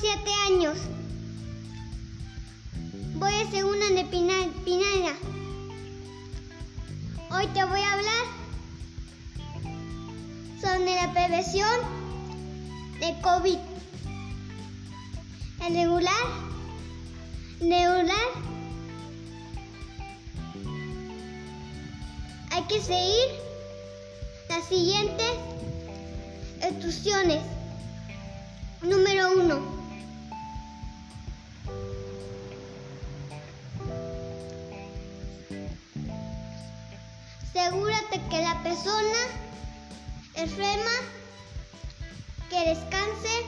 siete años. Voy a ser una de Pineda. Hoy te voy a hablar sobre la prevención de COVID. El regular, regular. Hay que seguir las siguientes instrucciones. Número 1. Segúrate que la persona enferma, que descanse,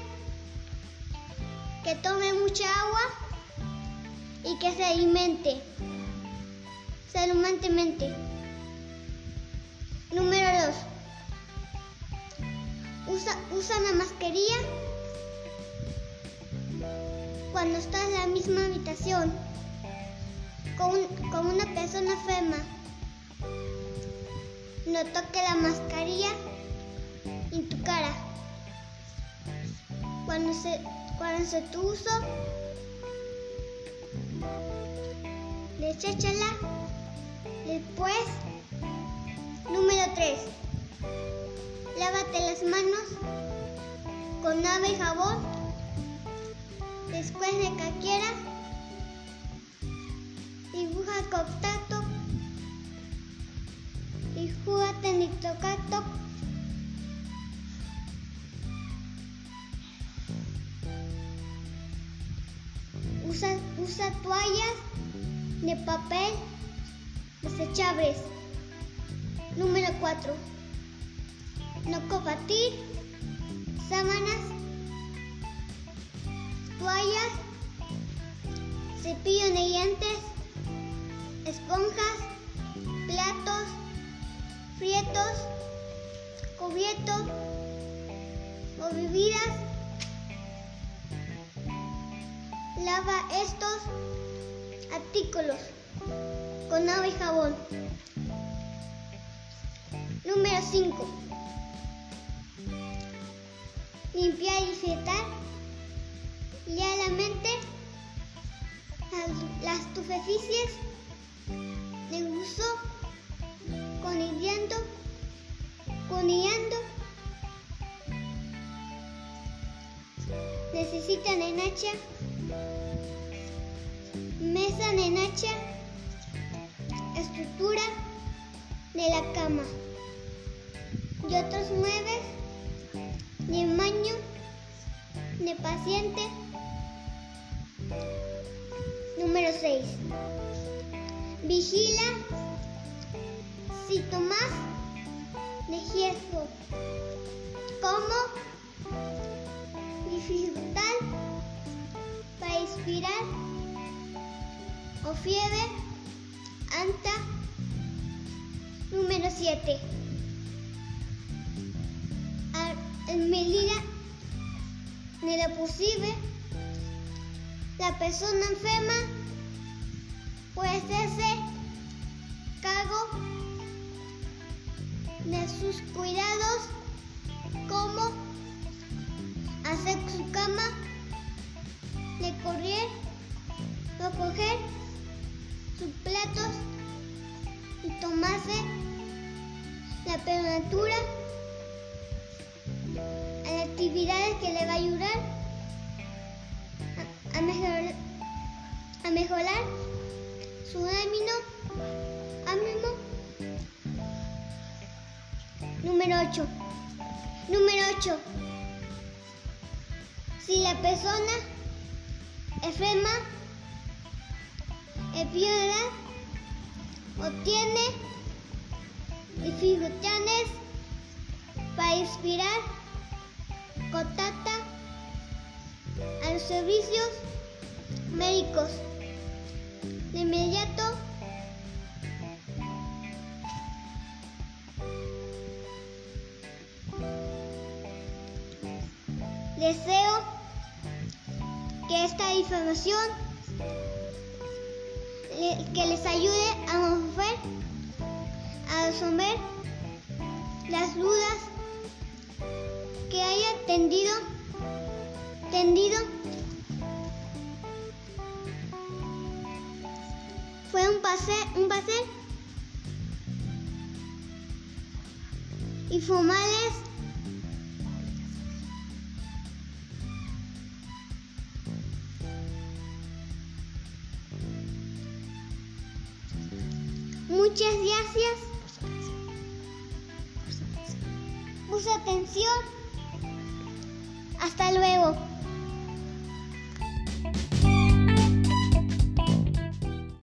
que tome mucha agua y que se alimente salumantemente. Número 2. Usa, usa la mascarilla cuando está en la misma habitación con, con una persona enferma no toque la mascarilla en tu cara. Cuando se, cuando se tu uso, deséchala. Después, número 3. Lávate las manos con agua y jabón. Después de que quieras, dibuja contacto Usa, toallas de papel desechables. Número 4. No compartir sábanas, toallas, cepillo de dientes, esponjas, platos, frietos, cubiertos o bebidas. Lava estos artículos con agua y jabón. Número 5. Limpiar y secar mente las superficies de uso conillando, conillando. Necesitan hacha, mesa hacha, estructura de la cama y otros muebles de baño de paciente. Número 6. Vigila si tomas de riesgo, como dificultad para inspirar o fiebre anta número 7. En medida de lo posible, la persona enferma puede hacerse cargo de sus cuidados como hacer su cama, la temperatura a las actividades que le va a ayudar a, mejorar, a mejorar su ánimo, ánimo Número 8. Número 8. Si la persona enferma, enferma o tiene dificultades para inspirar, contacta a los servicios médicos. De inmediato. Deseo que esta información que les ayude a resolver las dudas que haya tendido, tendido. Fue un pase, un pase. Y fumales. Muchas gracias. Puso atención. Hasta luego.